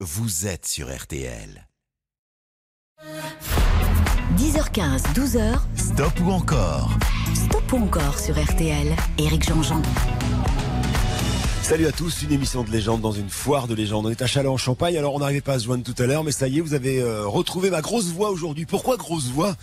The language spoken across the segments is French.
vous êtes sur RTL. 10h15, 12h. Stop ou encore? Stop ou encore sur RTL. Éric Jean-Jean. Salut à tous, une émission de légende dans une foire de légende. On est à Châlons en Champagne, alors on n'arrivait pas à se joindre tout à l'heure, mais ça y est, vous avez euh, retrouvé ma grosse voix aujourd'hui. Pourquoi grosse voix?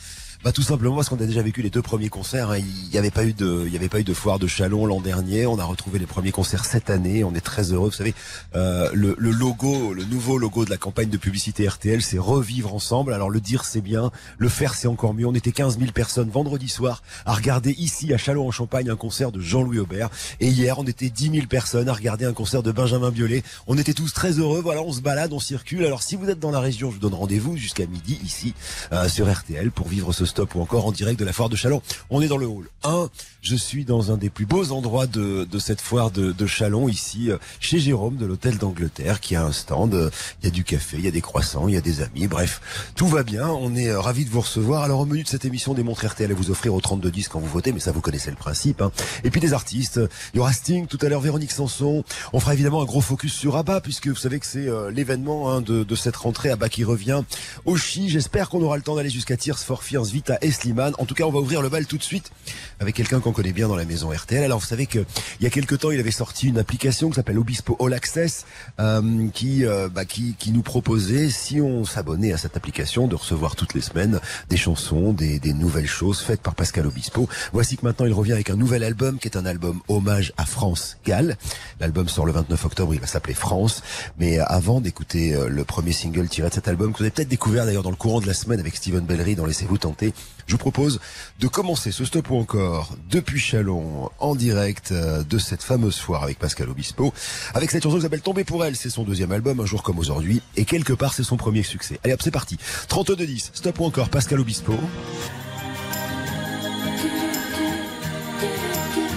Bah tout simplement parce qu'on a déjà vécu les deux premiers concerts. Hein. Il n'y avait pas eu de, il y avait pas eu de foire de Chalon l'an dernier. On a retrouvé les premiers concerts cette année. On est très heureux. Vous savez, euh, le, le, logo, le nouveau logo de la campagne de publicité RTL, c'est revivre ensemble. Alors le dire c'est bien, le faire c'est encore mieux. On était 15 000 personnes vendredi soir à regarder ici à Chalon en Champagne un concert de Jean-Louis Aubert. Et hier on était 10 000 personnes à regarder un concert de Benjamin Biolay. On était tous très heureux. Voilà, on se balade, on circule. Alors si vous êtes dans la région, je vous donne rendez-vous jusqu'à midi ici euh, sur RTL pour vivre ce stop ou encore en direct de la foire de Chalon. On est dans le hall 1. Je suis dans un des plus beaux endroits de, de cette foire de, de Chalon, ici, euh, chez Jérôme de l'hôtel d'Angleterre, qui a un stand. Euh, il y a du café, il y a des croissants, il y a des amis. Bref, tout va bien. On est euh, ravis de vous recevoir. Alors, au menu de cette émission, des montres RTL à vous offrir au 32 10 quand vous votez, mais ça, vous connaissez le principe. Hein. Et puis des artistes. Il y aura Sting tout à l'heure, Véronique Sanson. On fera évidemment un gros focus sur Abba, puisque vous savez que c'est l'événement hein, de, de, cette rentrée. Abba qui revient au Chi. J'espère qu'on aura le temps d'aller jusqu'à Tears for Fears, Vita et Slimane. En tout cas, on va ouvrir le bal tout de suite avec quelqu'un qu'on connaît bien dans la maison RTL. Alors vous savez que il y a quelque temps, il avait sorti une application qui s'appelle Obispo All Access, euh, qui, euh, bah, qui qui nous proposait, si on s'abonnait à cette application, de recevoir toutes les semaines des chansons, des, des nouvelles choses faites par Pascal Obispo. Voici que maintenant il revient avec un nouvel album qui est un album hommage à France Gall. L'album sort le 29 octobre, il va s'appeler France. Mais avant d'écouter euh, le premier single tiré de cet album, que vous avez peut-être découvert d'ailleurs dans le courant de la semaine avec Steven Bellery dans Laissez-vous tenter, je vous propose de commencer ce stop ou encore depuis Chalon en direct euh, de cette fameuse foire avec Pascal Obispo avec cette chanson qui s'appelle Tomber pour elle. C'est son deuxième album, un jour comme aujourd'hui. Et quelque part, c'est son premier succès. Allez hop, c'est parti. 32-10, stop ou encore Pascal Obispo.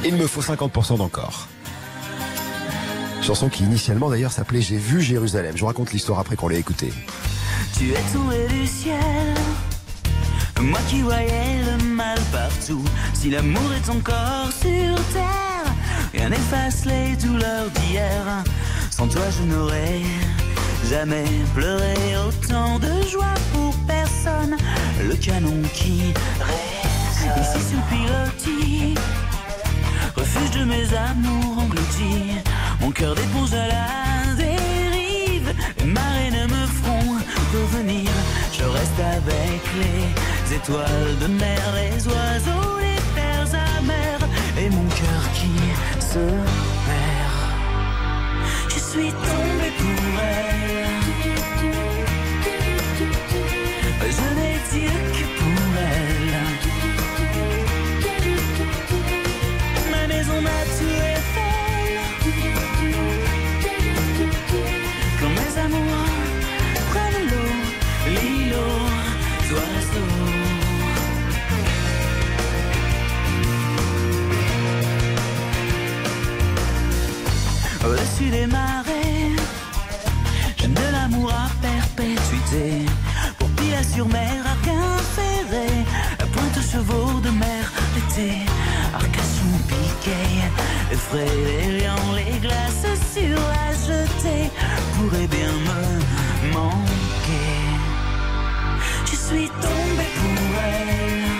Il me faut 50% d'encore. Chanson qui initialement d'ailleurs s'appelait J'ai vu Jérusalem. Je vous raconte l'histoire après qu'on l'ait écoutée. Tu es tombé du moi qui voyais le mal partout, si l'amour est encore sur terre, rien n'efface les douleurs d'hier. Sans toi, je n'aurais jamais pleuré autant de joie pour personne. Le canon qui résonne ici sous pilotis, refuge de mes amours engloutis, mon cœur d'épouse à la dérive, les marées ne me feront revenir. Je reste avec les étoiles de mer, les oiseaux, les terres amères et mon cœur qui se perd. Je suis tombé pour elle. Je n'ai dit Les glaces sur la jetée. Pourrait bien me manquer. Je suis tombé pour elle.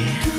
yeah.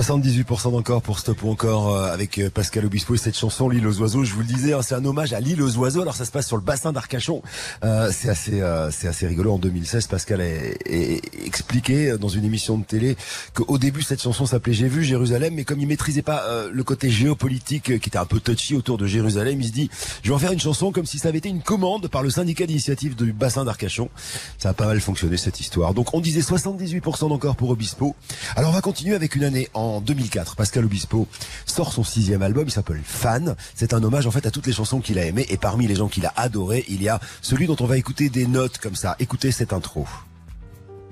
78% d'encore pour Stop ou encore euh, avec euh, Pascal Obispo et cette chanson L'île aux oiseaux. Je vous le disais, hein, c'est un hommage à l'île aux oiseaux. Alors ça se passe sur le bassin d'Arcachon. Euh, c'est assez, euh, c'est assez rigolo. En 2016, Pascal a, a expliqué dans une émission de télé qu'au début cette chanson s'appelait J'ai vu Jérusalem, mais comme il maîtrisait pas euh, le côté géopolitique qui était un peu touchy autour de Jérusalem, il se dit je vais en faire une chanson comme si ça avait été une commande par le syndicat d'initiative du bassin d'Arcachon. Ça a pas mal fonctionné cette histoire. Donc on disait 78% d'encore pour Obispo. Alors on va continuer avec une année en 2004. Pascal Obispo sort son sixième album, il s'appelle Fan. C'est un hommage en fait à toutes les chansons qu'il a aimées et parmi les gens qu'il a adoré, il y a celui dont on va écouter des notes comme ça. Écoutez cette intro.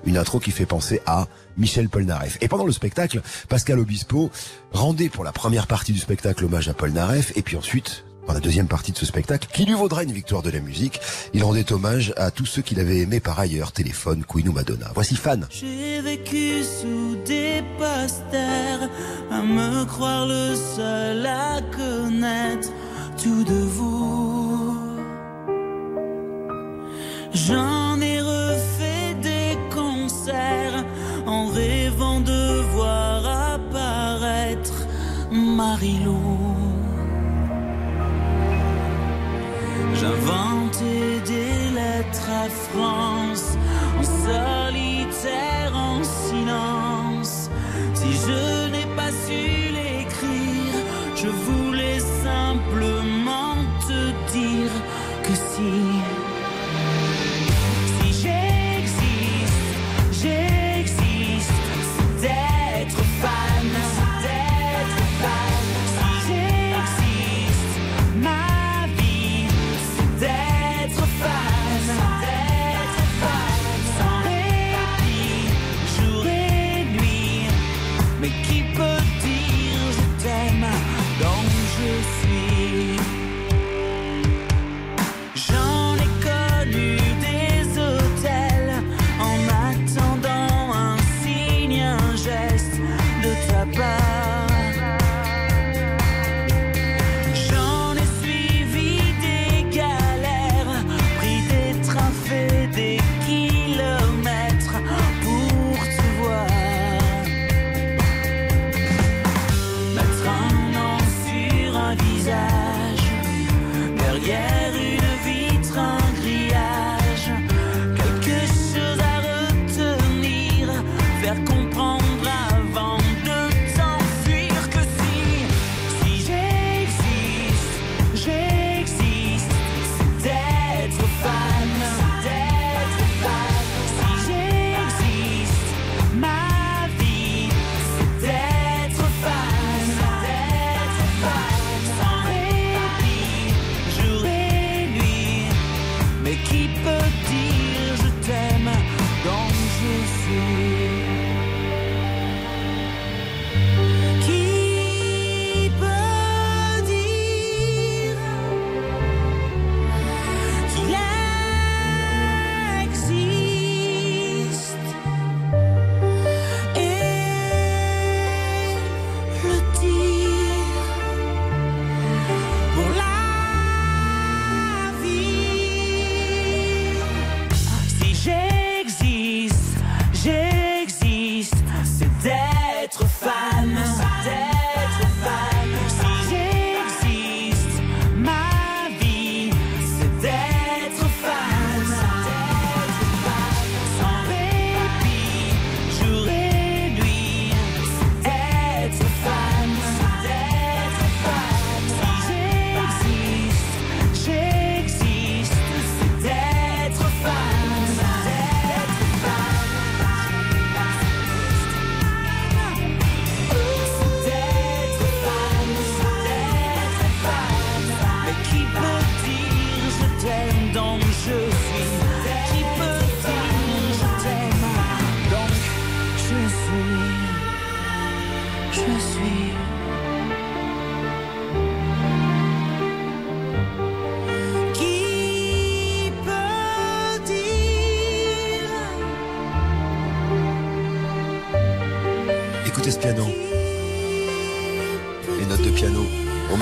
Une intro qui fait penser à Michel Polnareff. Et pendant le spectacle, Pascal Obispo rendait pour la première partie du spectacle hommage à Polnareff et puis ensuite dans la deuxième partie de ce spectacle, qui lui vaudra une victoire de la musique, il rendait hommage à tous ceux qu'il avait aimés par ailleurs, Téléphone, Queen ou Madonna. Voici Fan. J'ai vécu sous des posters, à me croire le seul à connaître tout de vous. J'en ai refait des concerts en rêvant de voir apparaître Marilou. J'inventais des lettres à France en solitaire, en silence. Si je n'ai pas su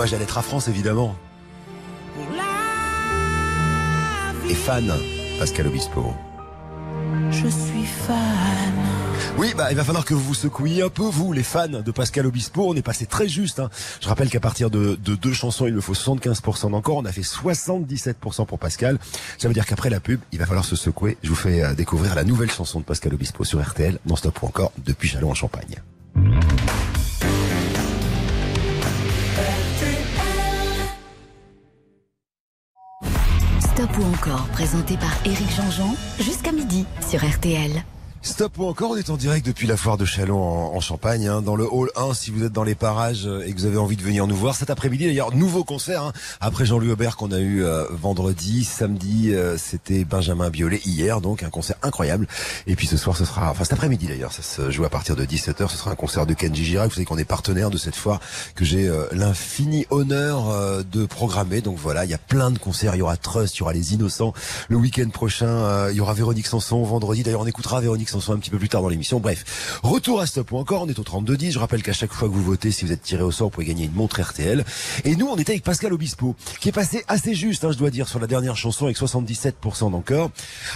Hommage à France évidemment. Et fan, Pascal Obispo. Je suis fan. Oui, bah, il va falloir que vous vous secouiez un peu, vous, les fans de Pascal Obispo. On est passé très juste. Hein. Je rappelle qu'à partir de, de, deux chansons, il me faut 75% d'encore. On a fait 77% pour Pascal. Ça veut dire qu'après la pub, il va falloir se secouer. Je vous fais euh, découvrir la nouvelle chanson de Pascal Obispo sur RTL, non stop ou encore, depuis Chalon en Champagne. Stop ou encore, présenté par Éric Jean-Jean, jusqu'à midi sur RTL. Stop ou encore, on est en direct depuis la foire de Chalon en, Champagne, hein, dans le hall 1, si vous êtes dans les parages euh, et que vous avez envie de venir nous voir cet après-midi. D'ailleurs, nouveau concert, hein, après Jean-Louis Aubert qu'on a eu euh, vendredi, samedi, euh, c'était Benjamin Biolay, hier, donc un concert incroyable. Et puis ce soir, ce sera, enfin cet après-midi d'ailleurs, ça se joue à partir de 17h, ce sera un concert de Kenji Girac. Vous savez qu'on est partenaire de cette foire, que j'ai l'infini honneur de programmer. Donc voilà, il y a plein de concerts, il y aura Trust, il y aura Les Innocents. Le week-end prochain, il y aura Véronique Sanson vendredi. D'ailleurs, on écoutera Véronique Sanson un petit peu plus tard dans l'émission. Bref, retour à Stop ou encore, on est au 32-10. Je rappelle qu'à chaque fois que vous votez, si vous êtes tiré au sort, vous pouvez gagner une montre RTL. Et nous, on était avec Pascal Obispo, qui est passé assez juste, hein, je dois dire, sur la dernière chanson avec 77% d'encore.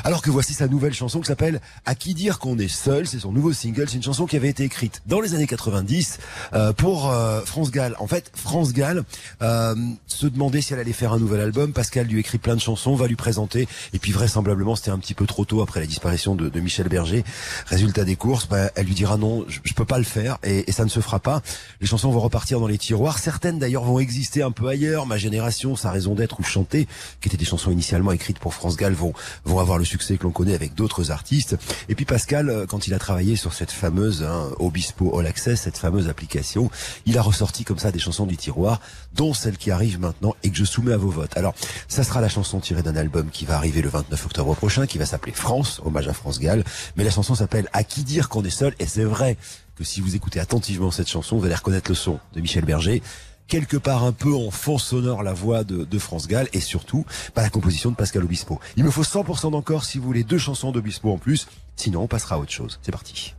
Alors que voici sa nouvelle chanson qui s'appelle À qui dire qu'on est seul. C'est son nouveau single. C'est une chanson qui avait été écrite dans les années 90 euh, pour euh, France Gall. En fait, France Gall euh, se demandait si elle allait faire un nouvel album. Pascal lui écrit plein de chansons, va lui présenter. Et puis vraisemblablement, c'était un petit peu trop tôt après la disparition de, de Michel Berger. Résultat des courses, bah, elle lui dira non, je, je peux pas le faire et, et, ça ne se fera pas. Les chansons vont repartir dans les tiroirs. Certaines d'ailleurs vont exister un peu ailleurs. Ma génération, sa raison d'être ou chanter, qui étaient des chansons initialement écrites pour France Gall, vont vont avoir le succès que l'on connaît avec d'autres artistes. Et puis Pascal, euh, quand il a travaillé sur cette fameuse hein, Obispo All Access, cette fameuse application, il a ressorti comme ça des chansons du tiroir, dont celle qui arrive maintenant et que je soumets à vos votes. Alors, ça sera la chanson tirée d'un album qui va arriver le 29 octobre prochain, qui va s'appeler France, hommage à France Gall. Mais chanson s'appelle À qui dire qu'on est seul Et c'est vrai que si vous écoutez attentivement cette chanson, vous allez reconnaître le son de Michel Berger quelque part un peu en fond sonore la voix de, France Gall et surtout pas la composition de Pascal Obispo. Il me faut 100% d'encore si vous voulez deux chansons d'Obispo en plus, sinon on passera à autre chose. C'est parti.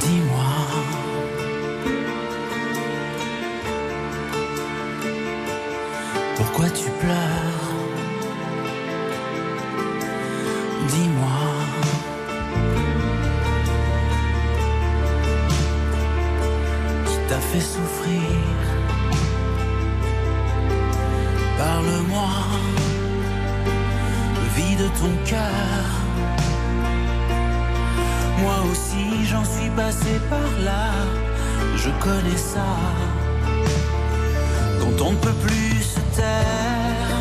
Dis-moi Pourquoi tu pleures Dis-moi. Qui t'a fait souffrir Parle-moi. Vide ton cœur. Moi aussi j'en suis passé par là. Je connais ça. Quand on ne peut plus se taire,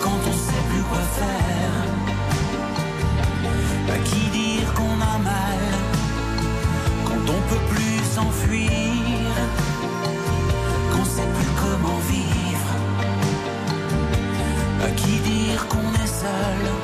quand on sait plus quoi faire, à qui dire qu'on a mal, quand on peut plus s'enfuir, qu'on sait plus comment vivre, à qui dire qu'on est seul,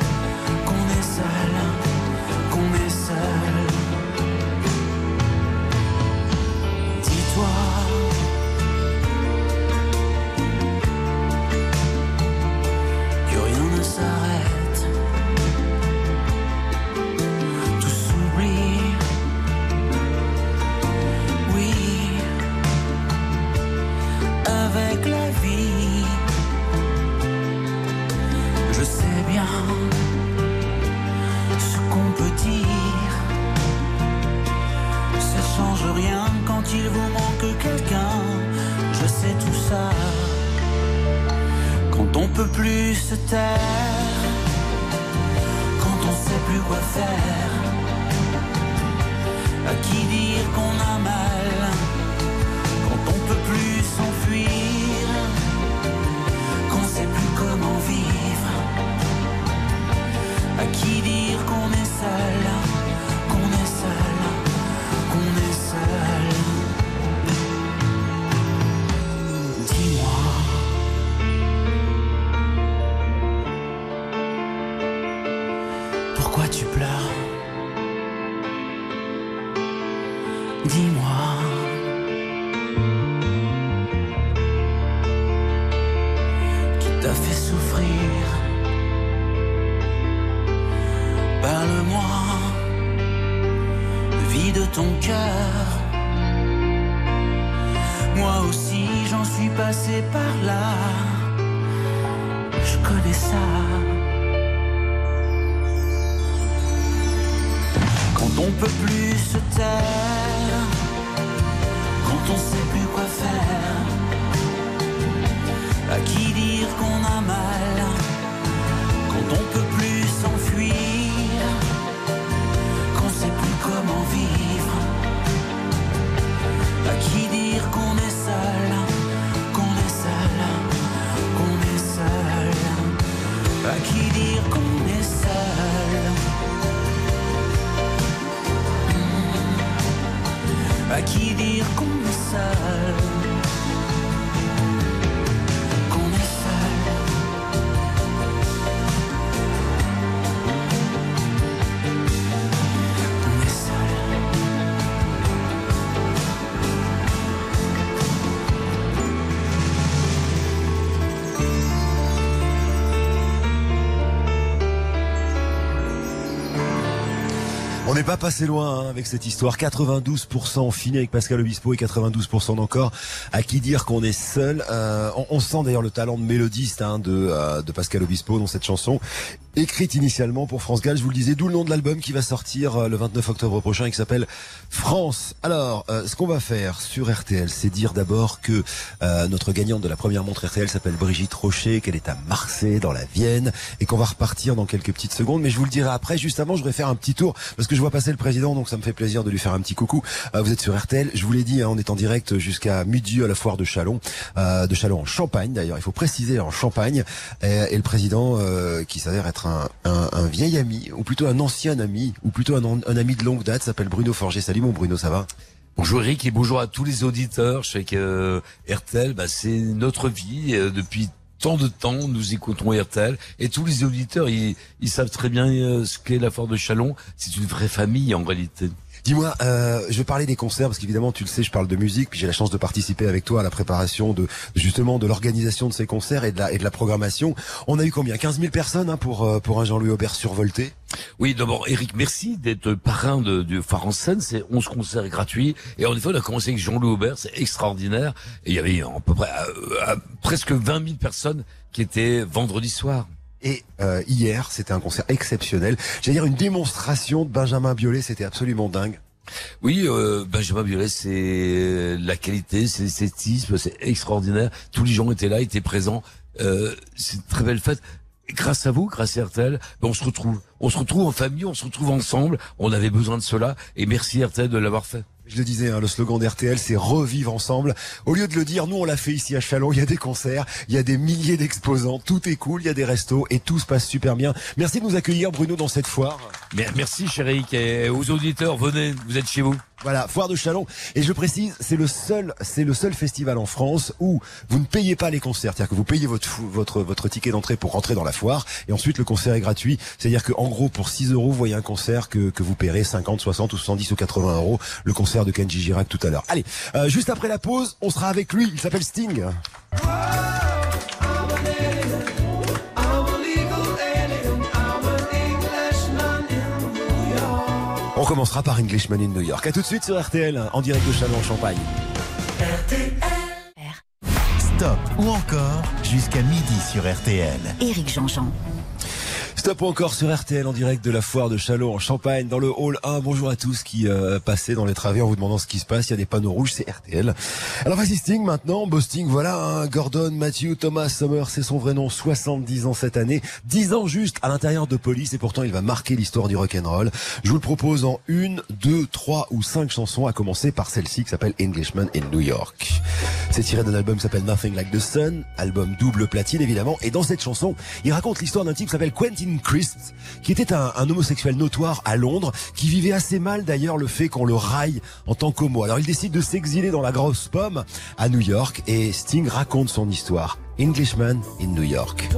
Vide ton cœur. Moi aussi j'en suis passé par là. Je connais ça. Quand on peut plus se taire, quand on sait plus quoi faire, à qui dire qu'on a mal, quand on peut plus À qui On n'est pas passé loin hein, avec cette histoire. 92% on finit avec Pascal Obispo et 92% encore. À qui dire qu'on est seul Euh, on, sent d'ailleurs le talent de mélodiste hein, euh, de Pascal Obispo dans cette chanson. Écrite initialement pour France Gall, je vous le disais, d'où le nom de l'album qui va sortir euh, le 29 octobre prochain et qui s'appelle France. Alors, euh, ce qu'on va faire sur RTL, c'est dire d'abord que euh, notre gagnante de la première montre RTL s'appelle Brigitte Rocher, qu'elle est à Marseille, dans la Vienne, et qu'on va repartir dans quelques petites secondes. Mais je vous le dirai après. Juste avant, je vais faire un petit tour parce que je vois passer le président, donc ça me fait plaisir de lui faire un petit coucou. Euh, vous êtes sur RTL. Je vous l'ai dit, hein, on est en direct jusqu'à midi à la foire de Chalon, euh, de Chalon en Champagne d'ailleurs. Il faut préciser en Champagne. Et, et le président, euh, qui s'avère être un, un, un vieil ami, ou plutôt un ancien ami, ou plutôt un, un ami de longue date, s'appelle Bruno Forger. Salut mon Bruno, ça va? Bonjour Eric et bonjour à tous les auditeurs. Je sais que euh, RTL, bah, c'est notre vie euh, depuis tant de temps. Nous écoutons RTL et tous les auditeurs, ils, ils savent très bien euh, ce qu'est la Foire de Chalon. C'est une vraie famille en réalité. Dis-moi, euh, je vais parler des concerts parce qu'évidemment, tu le sais, je parle de musique, puis j'ai la chance de participer avec toi à la préparation de justement de l'organisation de ces concerts et de la et de la programmation. On a eu combien? 15 000 personnes hein, pour euh, pour un Jean-Louis Aubert survolté. Oui, d'abord Eric, merci d'être parrain de, du Phare en scène. C'est 11 concerts gratuits et en effet, on a commencé avec Jean-Louis Aubert, c'est extraordinaire. Et il y avait à peu près euh, presque 20 000 personnes qui étaient vendredi soir. Et euh, hier, c'était un concert exceptionnel. J'allais dire une démonstration de Benjamin Biolay, c'était absolument dingue. Oui, euh, Benjamin Biolay, c'est la qualité, c'est l'esthétisme, c'est extraordinaire. Tous les gens étaient là, étaient présents. Euh, c'est une très belle fête. Grâce à vous, grâce à RTL, ben on se retrouve. On se retrouve en famille, on se retrouve ensemble. On avait besoin de cela. Et merci RTL de l'avoir fait. Je le disais, hein, le slogan d'RTL, c'est revivre ensemble. Au lieu de le dire, nous on l'a fait ici à Chalon. Il y a des concerts, il y a des milliers d'exposants, tout est cool, il y a des restos et tout se passe super bien. Merci de nous accueillir, Bruno, dans cette foire. Merci, cher Eric. Et aux auditeurs, venez, vous êtes chez vous. Voilà, foire de Chalon. Et je précise, c'est le seul, c'est le seul festival en France où vous ne payez pas les concerts. C'est-à-dire que vous payez votre, fou- votre, votre ticket d'entrée pour rentrer dans la foire. Et ensuite, le concert est gratuit. C'est-à-dire que, en gros, pour 6 euros, vous voyez un concert que, que vous paierez 50, 60 ou 70 ou 80 euros. Le concert de Kenji Girac tout à l'heure. Allez, euh, juste après la pause, on sera avec lui. Il s'appelle Sting. On commencera par Englishman in New York. À tout de suite sur RTL, en direct de Chalon en Champagne. Stop ou encore jusqu'à midi sur RTL. Éric Jean-Jean. Stop encore sur RTL en direct de la foire de Chalon en Champagne dans le hall 1. Bonjour à tous qui euh, passaient dans les travées en vous demandant ce qui se passe. Il y a des panneaux rouges, c'est RTL. Alors vas-y Sting maintenant, Beau Sting, voilà, hein, Gordon, Matthew, Thomas Summer, c'est son vrai nom, 70 ans cette année, 10 ans juste à l'intérieur de police et pourtant il va marquer l'histoire du rock'n'roll. Je vous le propose en une, deux, trois ou cinq chansons, à commencer par celle-ci qui s'appelle Englishman in New York. C'est tiré d'un album qui s'appelle Nothing Like the Sun, album double platine évidemment, et dans cette chanson, il raconte l'histoire d'un type qui s'appelle Quentin Christ, qui était un, homosexuel notoire à Londres, qui vivait assez mal d'ailleurs le fait qu'on le raille en tant qu'homo. Alors il décide de s'exiler dans la grosse pomme à New York, et Sting raconte son histoire. Englishman in New York.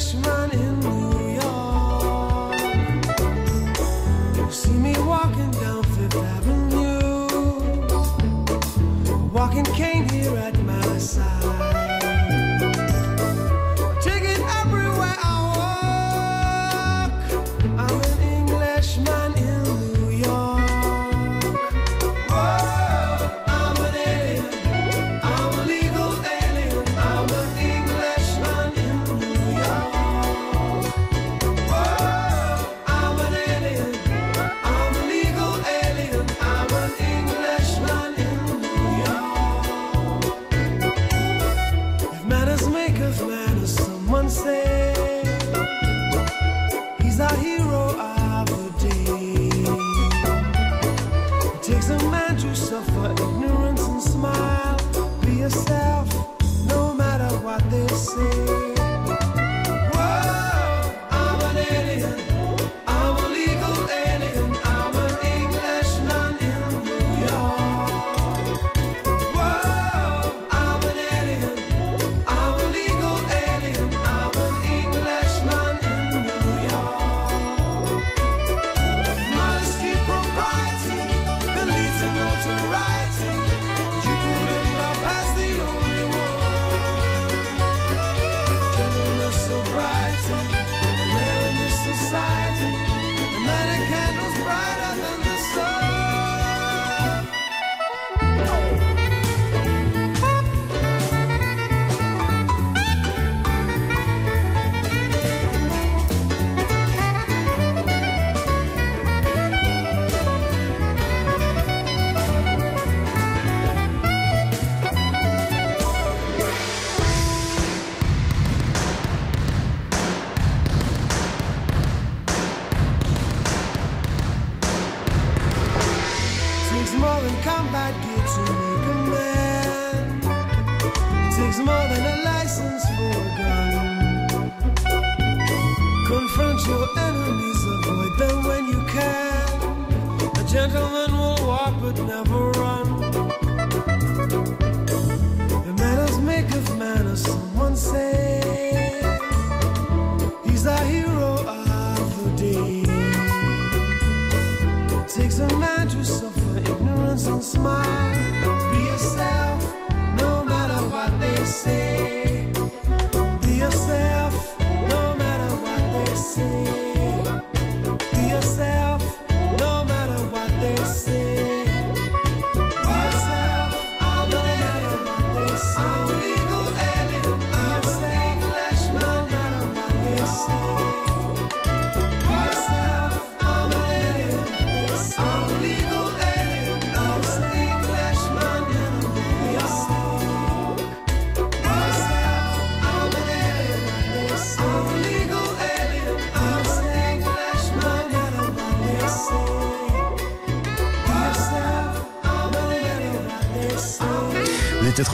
Englishman in walking cane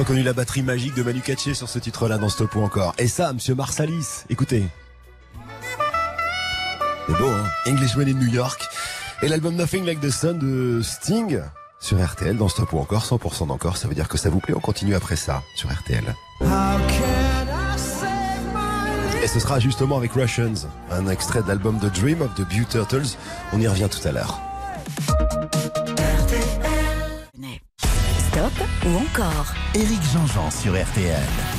reconnu la batterie magique de Manu Katché sur ce titre-là dans Stop ou encore. Et ça, Monsieur Marsalis, écoutez. C'est beau, hein Englishman in New York. Et l'album Nothing Like the Sun de Sting sur RTL dans Stop ou encore 100% d'encore. Ça veut dire que ça vous plaît. On continue après ça sur RTL. Et ce sera justement avec Russians, un extrait de l'album The Dream of the Bew Turtles. On y revient tout à l'heure. Stop ou encore Éric Jean-Jean sur RTL.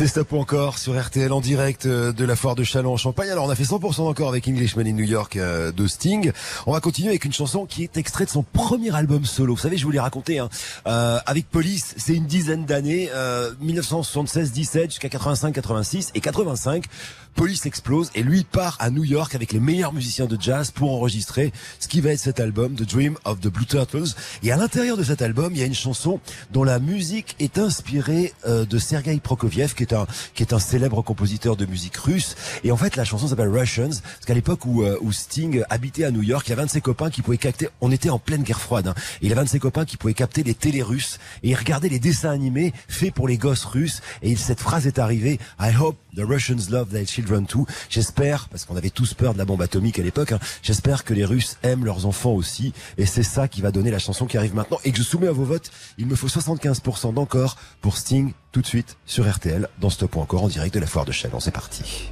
C'est Stop encore sur RTL en direct euh, de la foire de Châlons en Champagne. Alors on a fait 100% encore avec Englishman in New York euh, de Sting. On va continuer avec une chanson qui est extraite de son premier album solo. Vous savez, je vous l'ai raconté, hein, euh, avec Police, c'est une dizaine d'années, euh, 1976-17 jusqu'à 85-86 et 85. Police explose et lui part à New York avec les meilleurs musiciens de jazz pour enregistrer ce qui va être cet album, The Dream of the Blue Turtles. Et à l'intérieur de cet album, il y a une chanson dont la musique est inspirée euh, de Sergei Prokofiev, qui est qui est un célèbre compositeur de musique russe. Et en fait, la chanson s'appelle Russians, parce qu'à l'époque où, euh, où Sting habitait à New York, il y avait un de ses copains qui pouvait capter. On était en pleine guerre froide. Hein, il avait un de ses copains qui pouvait capter les télés russes et il regardait les dessins animés faits pour les gosses russes. Et cette phrase est arrivée I hope the Russians love their children too. J'espère, parce qu'on avait tous peur de la bombe atomique à l'époque. hein, J'espère que les Russes aiment leurs enfants aussi. Et c'est ça qui va donner la chanson qui arrive maintenant et que je soumets à vos votes. Il me faut 75% d'encore pour Sting tout de suite sur RTL dans Stop ou encore en direct de la foire de Châlons. C'est parti.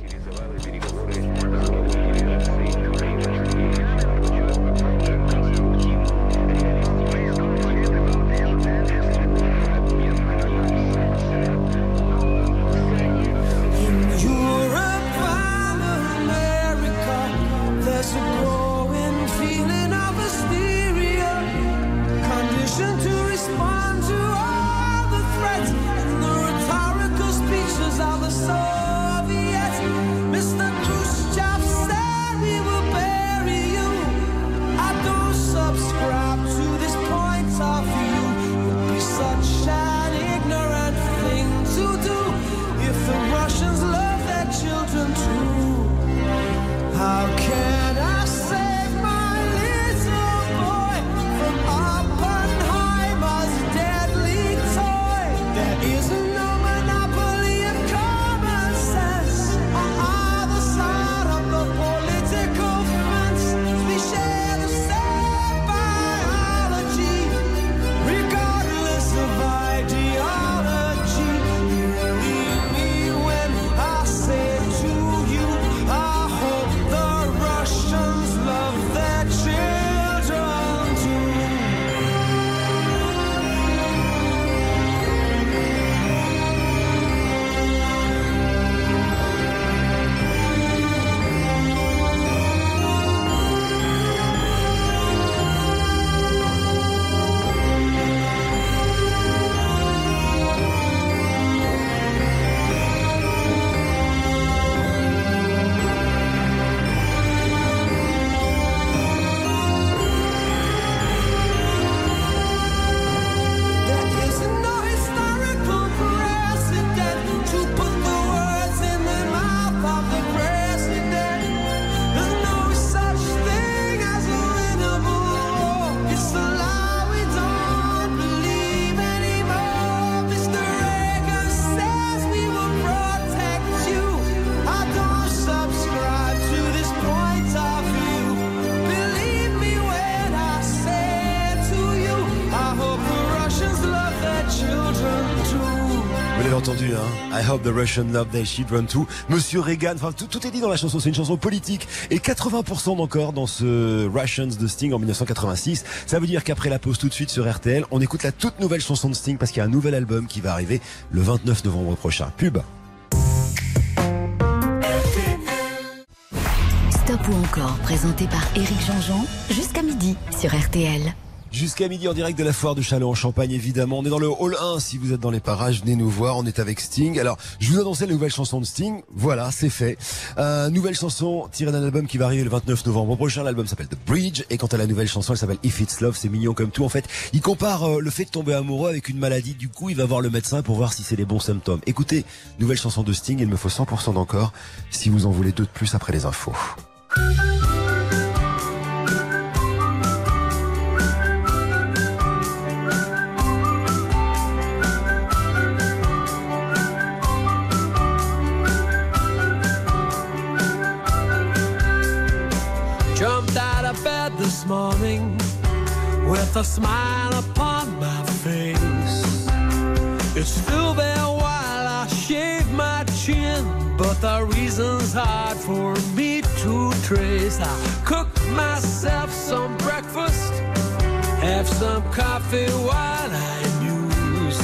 The Russian love their children too. Monsieur Reagan, enfin, tout, est dit dans la chanson. C'est une chanson politique. Et 80% d'encore dans ce Russians de Sting en 1986. Ça veut dire qu'après la pause tout de suite sur RTL, on écoute la toute nouvelle chanson de Sting parce qu'il y a un nouvel album qui va arriver le 29 novembre prochain. Pub. Stop ou encore, présenté par Éric Jean-Jean, jusqu'à midi sur RTL. Jusqu'à midi en direct de la foire de Châlons en Champagne évidemment. On est dans le hall 1 si vous êtes dans les parages, venez nous voir. On est avec Sting. Alors, je vous annonçais la nouvelle chanson de Sting. Voilà, c'est fait. Euh, nouvelle chanson tirée d'un album qui va arriver le 29 novembre prochain. L'album s'appelle The Bridge et quant à la nouvelle chanson, elle s'appelle If It's Love. C'est mignon comme tout. En fait, il compare euh, le fait de tomber amoureux avec une maladie. Du coup, il va voir le médecin pour voir si c'est les bons symptômes. Écoutez, nouvelle chanson de Sting. Il me faut 100% d'encore. Si vous en voulez deux de plus après les infos. Morning with a smile upon my face. It's still there while I shave my chin, but the reason's hard for me to trace. I cook myself some breakfast, have some coffee while I muse.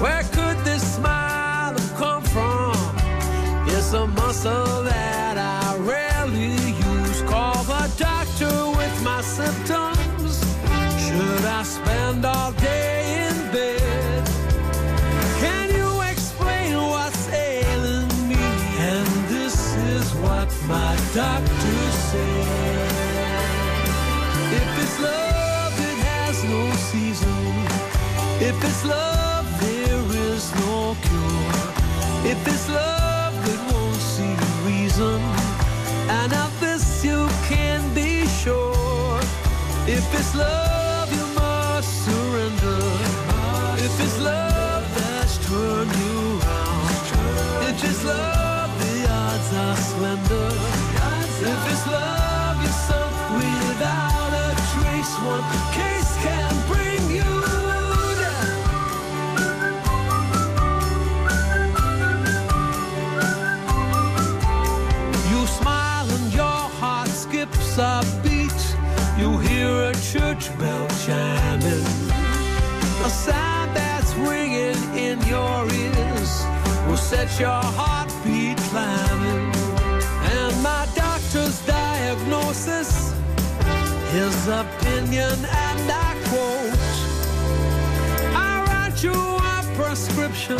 Where could this smile come from? It's a muscle that spend all day in bed? Can you explain what's ailing me? And this is what my doctor said. If it's love, it has no season. If it's love, there is no cure. If it's love, it won't see reason. And of this you can be sure. If it's love, and your heart skips a beat. You hear a church bell chiming A sign that's ring in your ears Who sets your heart opinion, and I quote I write you a prescription.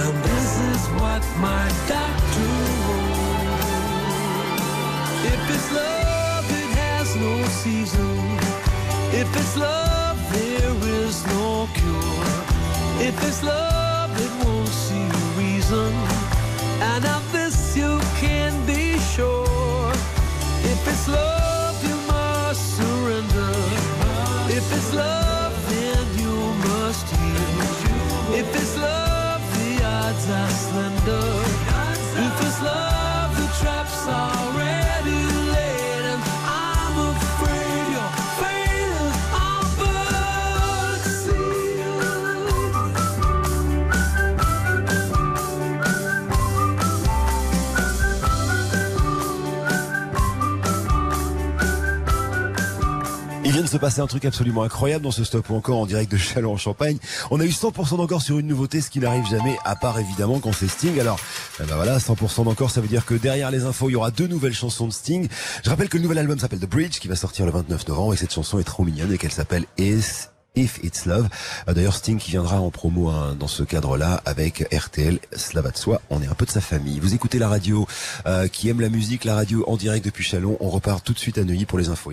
And this is what my doctor wrote. If it's love, it has no season. If it's love, there is no cure. If it's love, it won't see reason. And of this you can be sure. If it's love, If it's love, then you must yield. If it's love, the odds are Passer un truc absolument incroyable dans ce stop ou encore en direct de Châlons en Champagne. On a eu 100% d'encore sur une nouveauté, ce qui n'arrive jamais, à part évidemment quand c'est Sting. Alors, eh ben voilà, 100% d'encore, ça veut dire que derrière les infos, il y aura deux nouvelles chansons de Sting. Je rappelle que le nouvel album s'appelle The Bridge, qui va sortir le 29 novembre, et cette chanson est trop mignonne et qu'elle s'appelle Is If It's Love. Euh, D'ailleurs, Sting qui viendra en promo hein, dans ce cadre-là avec RTL, cela va de soi, on est un peu de sa famille. Vous écoutez la radio euh, qui aime la musique, la radio en direct depuis Chalon. On repart tout de suite à Neuilly pour les infos.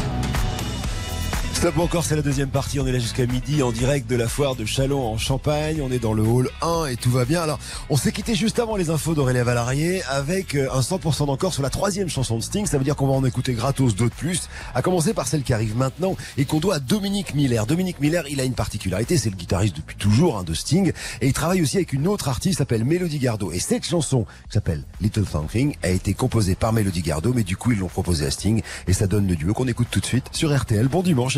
Stop encore, c'est la deuxième partie. On est là jusqu'à midi en direct de la foire de Chalon en Champagne. On est dans le hall 1 et tout va bien. Alors, on s'est quitté juste avant les infos d'Aurélie Valarié avec euh, un 100% d'encore sur la troisième chanson de Sting. Ça veut dire qu'on va en écouter gratos d'autres plus. À commencer par celle qui arrive maintenant et qu'on doit à Dominique Miller. Dominique Miller, il a une particularité. C'est le guitariste depuis toujours hein, de Sting. Et il travaille aussi avec une autre artiste s'appelle Melody Gardot. Et cette chanson, qui s'appelle Little Something, a été composée par Melody Gardot. Mais du coup, ils l'ont proposée à Sting. Et ça donne le duo qu'on écoute tout de suite sur RTL. Bon dimanche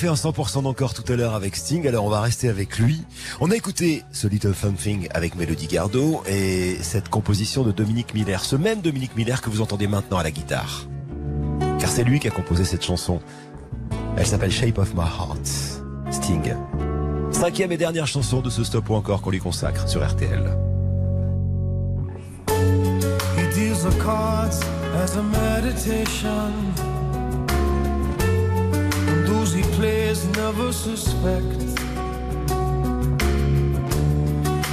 fait un 100% d'encore tout à l'heure avec Sting, alors on va rester avec lui. On a écouté ce Little Something avec Melody Gardot et cette composition de Dominique Miller, ce même Dominique Miller que vous entendez maintenant à la guitare. Car c'est lui qui a composé cette chanson. Elle s'appelle Shape of My Heart. Sting. Cinquième et dernière chanson de ce stop ou encore qu'on lui consacre sur RTL. Never suspect.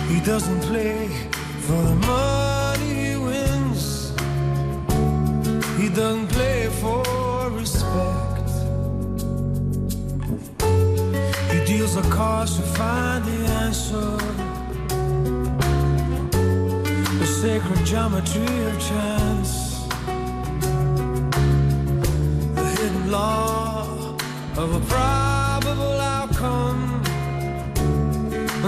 He doesn't play for the money he wins. He doesn't play for respect. He deals the cards to find the answer. the sacred geometry of chance, the hidden law of a probable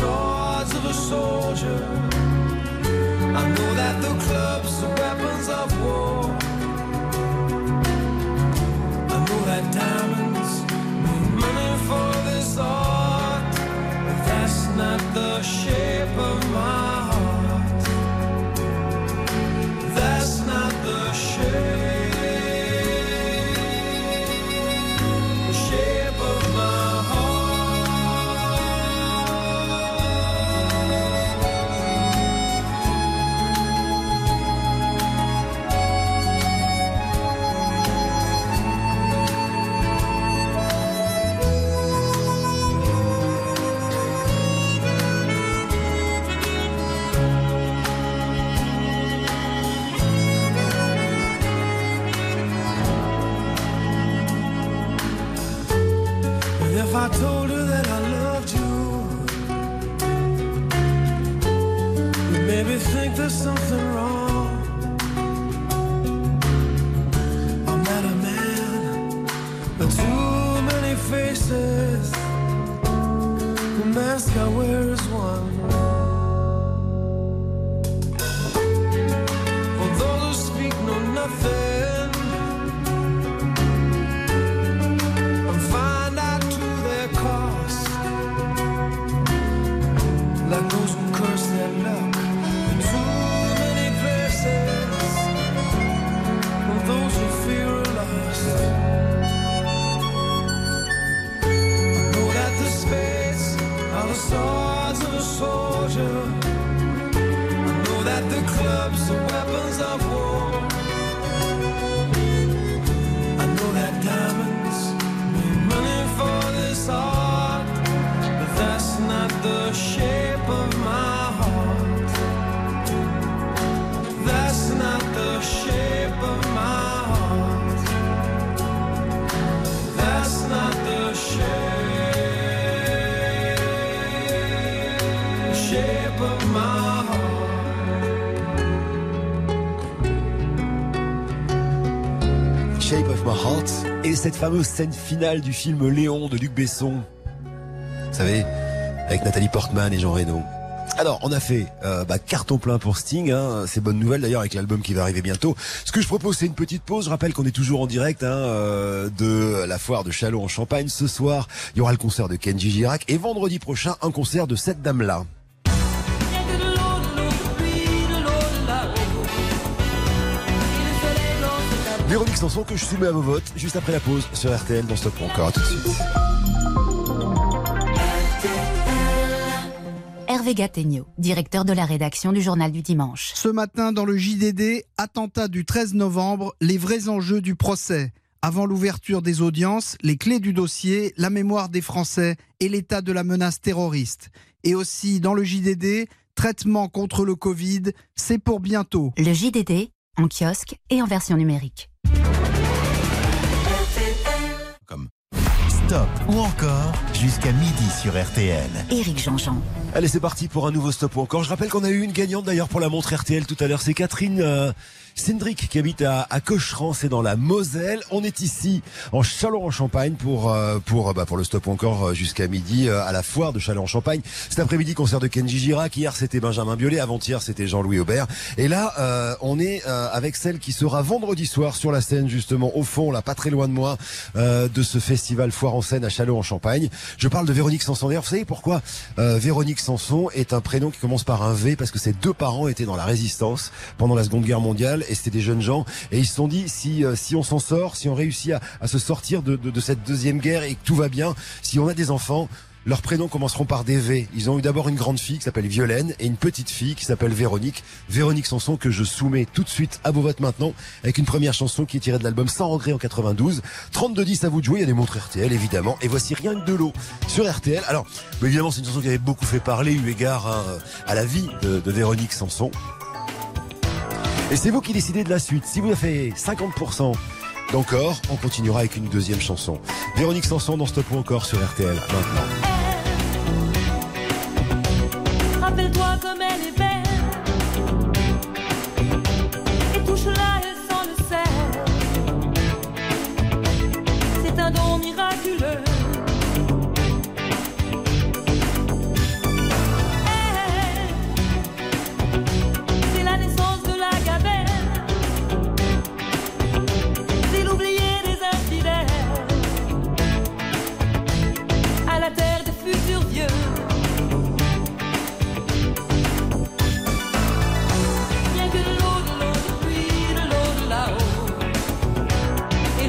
swords of a soldier. I know that the clubs are weapons of war. I know that diamonds fameuse scène finale du film Léon de Luc Besson. Vous savez, avec Nathalie Portman et Jean Reno. Alors, on a fait euh, bah, carton plein pour Sting. Hein. C'est bonne nouvelle d'ailleurs avec l'album qui va arriver bientôt. Ce que je propose, c'est une petite pause. Je rappelle qu'on est toujours en direct hein, euh, de la foire de Châlons en Champagne. Ce soir, il y aura le concert de Kenji Girac et vendredi prochain, un concert de cette dame-là. Véronique Sanson que je soumets à vos votes juste après la pause sur RTL dans Stop encore. À tout de suite. Hervé Gattegno, directeur de la rédaction du Journal du Dimanche. Ce matin, dans le JDD, attentat du 13 novembre, les vrais enjeux du procès. Avant l'ouverture des audiences, les clés du dossier, la mémoire des Français et l'état de la menace terroriste. Et aussi, dans le JDD, traitement contre le Covid, c'est pour bientôt. Le JDD, en kiosque et en version numérique. Comme Stop ou encore jusqu'à midi sur RTL. Éric Jean-Jean. Allez, c'est parti pour un nouveau stop ou encore. Je rappelle qu'on a eu une gagnante d'ailleurs pour la montre RTL tout à l'heure. C'est Catherine euh, Cendric qui habite à, à Cocherans, c'est dans la Moselle. On est ici en Châlons-en-Champagne pour euh, pour bah, pour le stop encore euh, jusqu'à midi euh, à la foire de Châlons-en-Champagne. Cet après-midi concert de Kenji Girac. Hier c'était Benjamin Biolay, avant-hier c'était Jean-Louis Aubert. Et là euh, on est euh, avec celle qui sera vendredi soir sur la scène justement au fond, là pas très loin de moi, euh, de ce festival foire en scène à Châlons-en-Champagne. Je parle de Véronique Sanson. D'ailleurs, vous savez pourquoi euh, Véronique Sanson est un prénom qui commence par un V? Parce que ses deux parents étaient dans la résistance pendant la Seconde Guerre mondiale et c'était des jeunes gens et ils se sont dit si euh, si on s'en sort, si on réussit à, à se sortir de, de, cette deuxième guerre et que tout va bien, si on a des enfants. Leurs prénoms commenceront par des V. Ils ont eu d'abord une grande fille qui s'appelle Violaine et une petite fille qui s'appelle Véronique. Véronique Sanson que je soumets tout de suite à vos votes maintenant avec une première chanson qui est tirée de l'album Sans regret en 92. 32-10 à vous de jouer. Il y a des montres RTL évidemment. Et voici rien que de l'eau sur RTL. Alors, évidemment, c'est une chanson qui avait beaucoup fait parler eu égard hein, à la vie de, de Véronique Sanson. Et c'est vous qui décidez de la suite. Si vous avez fait 50% d'encore, on continuera avec une deuxième chanson. Véronique Sanson dans Stop ou encore sur RTL maintenant.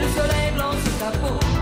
le soleil blanc sous ta peau.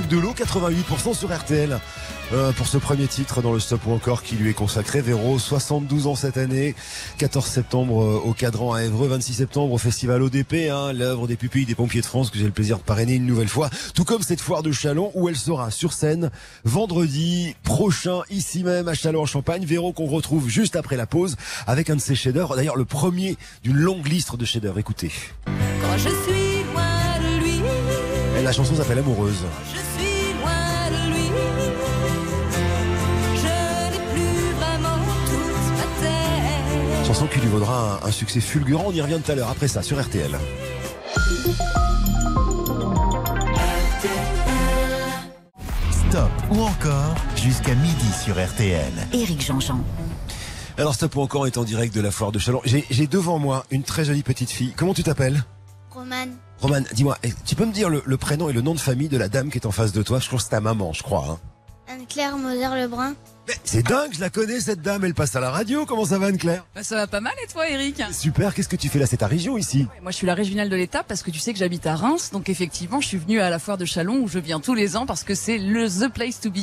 De l'eau, 88% sur RTL. Euh, pour ce premier titre dans le stop ou encore qui lui est consacré. Véro, 72 ans cette année, 14 septembre euh, au cadran à Évreux, 26 septembre au festival ODP, hein, l'œuvre des pupilles des pompiers de France que j'ai le plaisir de parrainer une nouvelle fois. Tout comme cette foire de Chalon où elle sera sur scène vendredi prochain ici même à Chalon en Champagne. Véro qu'on retrouve juste après la pause avec un de ses chefs-d'œuvre. D'ailleurs le premier d'une longue liste de chefs-d'œuvre. Écoutez. La chanson s'appelle Amoureuse. je suis loin de lui. Je n'ai plus vraiment toute ma tête. Chanson qui lui vaudra un, un succès fulgurant. On y revient tout à l'heure après ça sur RTL. Stop ou encore jusqu'à midi sur RTL. Éric Jean-Jean. Alors stop ou encore est en direct de la foire de Chalon. J'ai j'ai devant moi une très jolie petite fille. Comment tu t'appelles? Roman, dis-moi, eh, tu peux me dire le, le prénom et le nom de famille de la dame qui est en face de toi? Je crois que c'est ta maman, je crois. hein. Anne-Claire Moser-Lebrun. Mais C'est dingue, je la connais cette dame, elle passe à la radio. Comment ça va Anne-Claire? Bah, ça va pas mal et toi Eric? Super, qu'est-ce que tu fais là? C'est ta région ici? Moi je suis la régionale de l'État parce que tu sais que j'habite à Reims donc effectivement je suis venue à la foire de Chalon où je viens tous les ans parce que c'est le the place to be.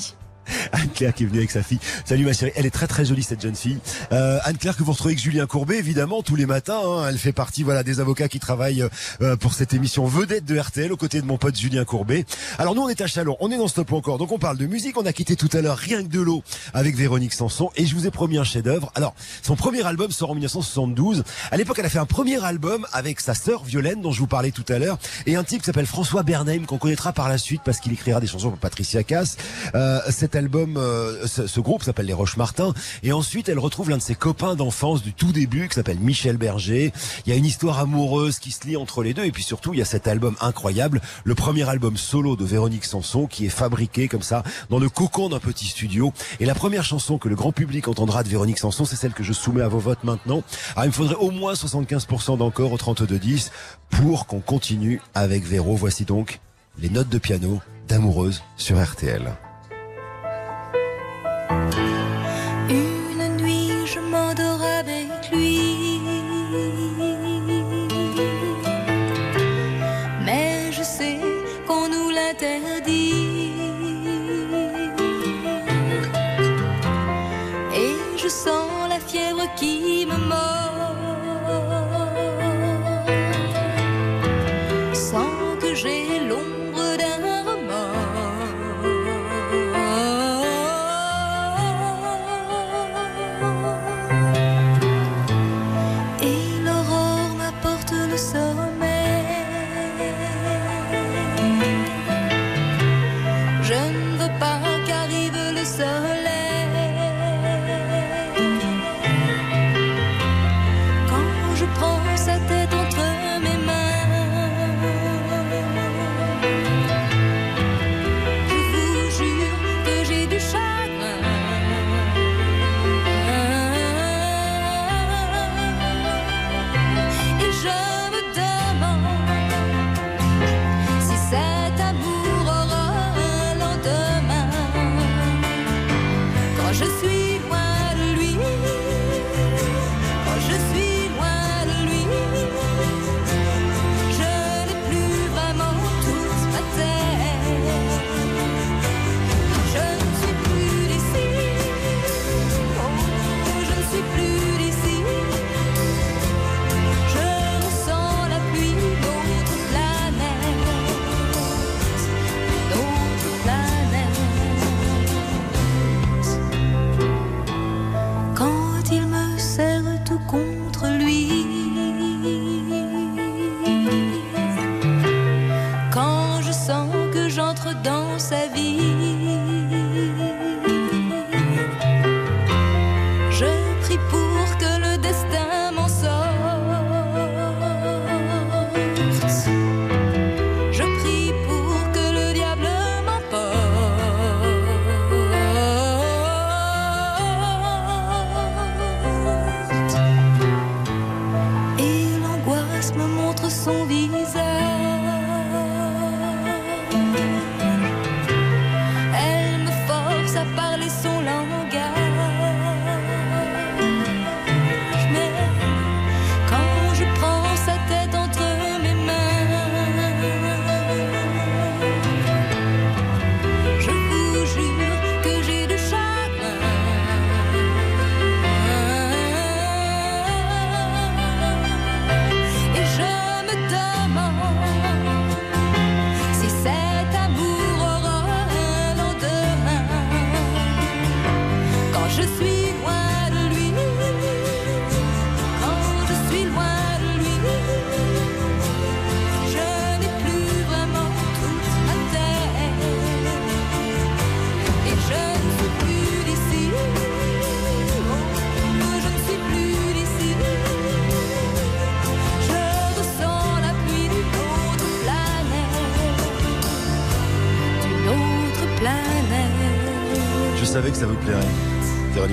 Anne-Claire qui est venue avec sa fille. Salut ma chérie, elle est très très jolie cette jeune fille. Euh, Anne-Claire que vous retrouvez avec Julien Courbet évidemment tous les matins. hein. Elle fait partie voilà des avocats qui travaillent euh, pour cette émission vedette de RTL aux côtés de mon pote Julien Courbet. Alors nous on est à Chalon, on est dans Stop encore. Donc on parle de musique. On a quitté tout à l'heure rien que de l'eau avec Véronique Sanson et je vous ai promis un chef-d'œuvre. Alors son premier album sort en 1972. À l'époque elle a fait un premier album avec sa sœur Violaine dont je vous parlais tout à l'heure et un type qui s'appelle François Bernheim qu'on connaîtra par la suite parce qu'il écrira des chansons pour Patricia Cass. Euh, cet album, euh, ce, groupe s'appelle les Roches Martin et ensuite elle retrouve l'un de ses copains d'enfance du tout début qui s'appelle Michel Berger. Il y a une histoire amoureuse qui se lie entre les deux et puis surtout il y a cet album incroyable, le premier album solo de Véronique Sanson qui est fabriqué comme ça dans le cocon d'un petit studio et la première chanson que le grand public entendra de Véronique Sanson c'est celle que je soumets à vos votes maintenant. Alors il me faudrait au moins 75% d'encore au 32-10 pour qu'on continue avec Véro. Voici donc les notes de piano d'amoureuse sur RTL. Une nuit, je m'endors avec lui. Mais je sais qu'on nous l'interdit. Et je sens la fièvre qui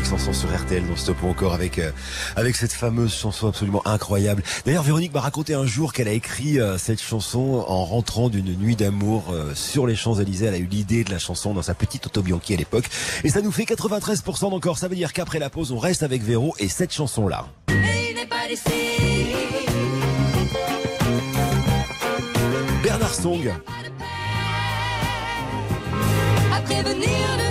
Véronique Sanson sur RTL dans Stop encore avec euh, avec cette fameuse chanson absolument incroyable. D'ailleurs, Véronique m'a raconté un jour qu'elle a écrit euh, cette chanson en rentrant d'une nuit d'amour euh, sur les Champs-Élysées. Elle a eu l'idée de la chanson dans sa petite autobioquille à l'époque. Et ça nous fait 93% d'encore. Ça veut dire qu'après la pause, on reste avec Véro et cette chanson-là. Bernard Song. À prévenir de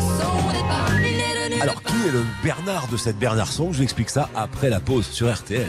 Alors, qui est le Bernard de cette Bernard Song? Je vous explique ça après la pause sur RTL.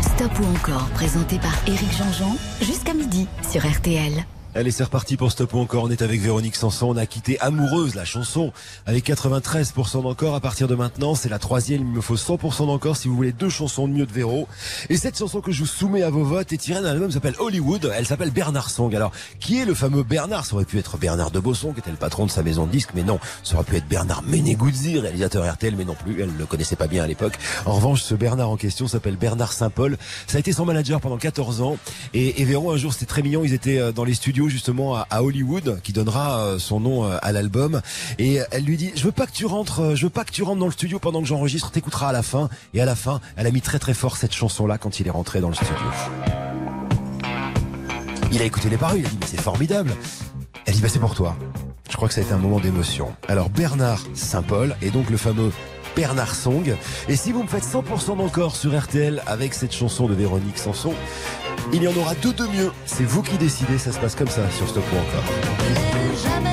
Stop ou encore, présenté par Éric Jean-Jean, jusqu'à midi sur RTL. Allez, c'est reparti pour Stop ou encore. On est avec Véronique Sanson. On a quitté Amoureuse, la chanson, avec 93% d'encore. À partir de maintenant, c'est la troisième. Il me faut 100% d'encore si vous voulez deux chansons de mieux de Véro. Et cette chanson que je vous soumets à vos votes est tirée d'un album qui s'appelle Hollywood. Elle s'appelle Bernard Song. Alors, qui est le fameux Bernard? Ça aurait pu être Bernard de Bosson, qui était le patron de sa maison de disques, mais non. Ça aurait pu être Bernard Meneguzzi, réalisateur RTL, mais non plus. Elle ne le connaissait pas bien à l'époque. En revanche, ce Bernard en question s'appelle Bernard Saint-Paul. Ça a été son manager pendant 14 ans. Et, et Véro, un jour, c'était très mignon. Ils étaient euh, dans les studios justement à, Hollywood, qui donnera euh, son nom euh, à l'album. Et elle lui dit, je veux pas que tu rentres, euh, je veux pas que tu rentres dans le studio pendant que j'enregistre. T'écouteras à la fin. Et à la fin, elle a mis très très fort cette chanson-là quand il est rentré dans le studio. Il a écouté les paroles. Il a dit, mais c'est formidable. Elle dit, bah c'est pour toi. Je crois que ça a été un moment d'émotion. Alors Bernard Saint-Paul et donc le fameux Bernard Song. Et si vous me faites 100% d'encore sur RTL avec cette chanson de Véronique Sanson, Il y en aura deux de mieux. C'est vous qui décidez, ça se passe comme ça sur Stop ou encore.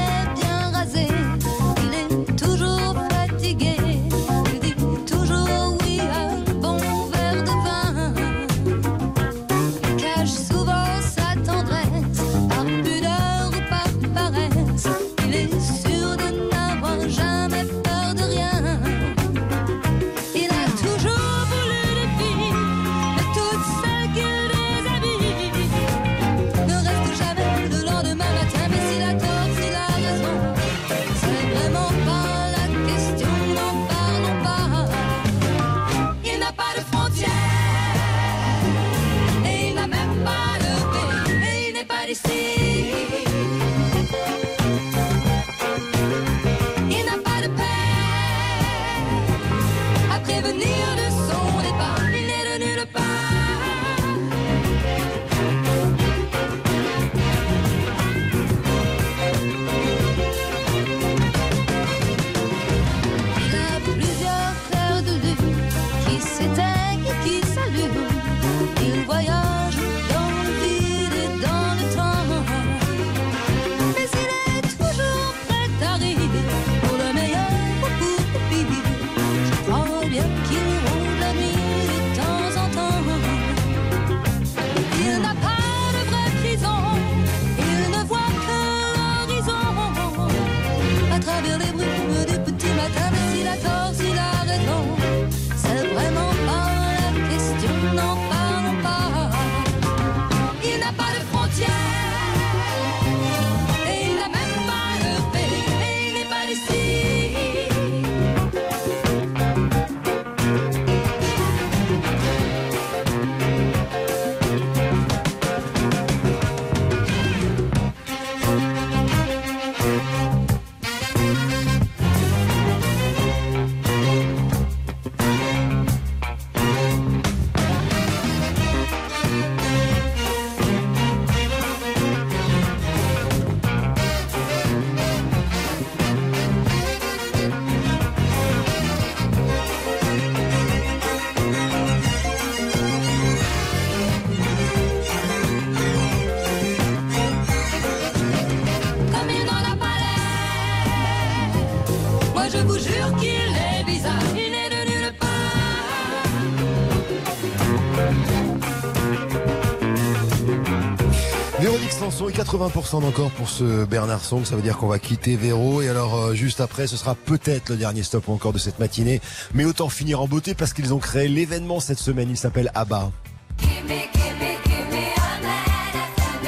80% d'encore pour ce Bernard Song. Ça veut dire qu'on va quitter Véro. Et alors, euh, juste après, ce sera peut-être le dernier stop encore de cette matinée. Mais autant finir en beauté parce qu'ils ont créé l'événement cette semaine. Il s'appelle ABBA.